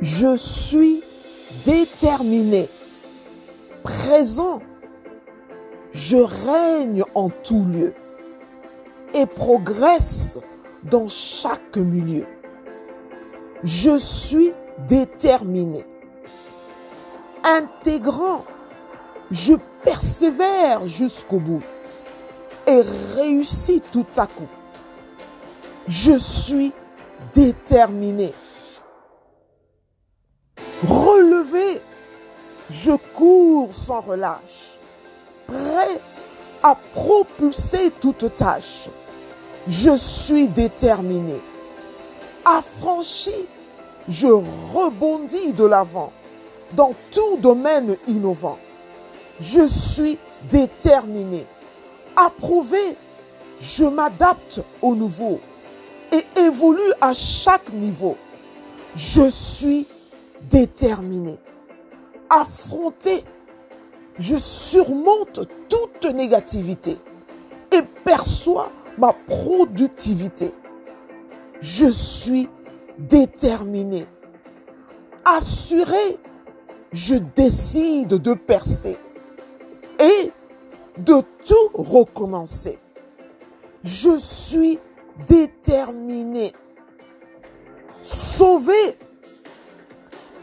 Je suis déterminé. Présent. Je règne en tout lieu et progresse dans chaque milieu. Je suis déterminé. Intégrant, je persévère jusqu'au bout et réussis tout à coup. Je suis déterminé. Relevé, je cours sans relâche, prêt à propulser toute tâche. Je suis déterminé. Affranchi, je rebondis de l'avant dans tout domaine innovant. Je suis déterminé. Approuvé, je m'adapte au nouveau et évolue à chaque niveau. Je suis déterminé. Affronté, je surmonte toute négativité et perçois ma productivité. Je suis déterminé. Assuré, je décide de percer et de tout recommencer. Je suis déterminé. Sauvé,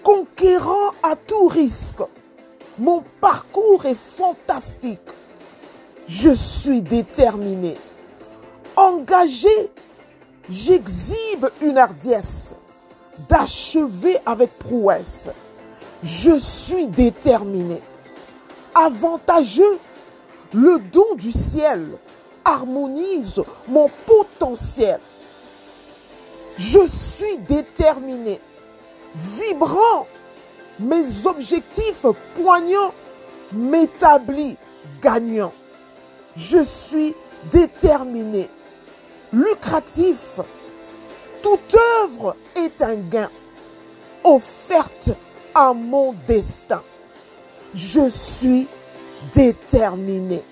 conquérant à tout risque. Mon parcours est fantastique. Je suis déterminé. Engagé, j'exhibe une hardiesse d'achever avec prouesse. Je suis déterminé. Avantageux, le don du ciel harmonise mon potentiel. Je suis déterminé, vibrant, mes objectifs poignants m'établit gagnant. Je suis déterminé, lucratif. Toute œuvre est un gain offerte à mon destin. Je suis déterminé.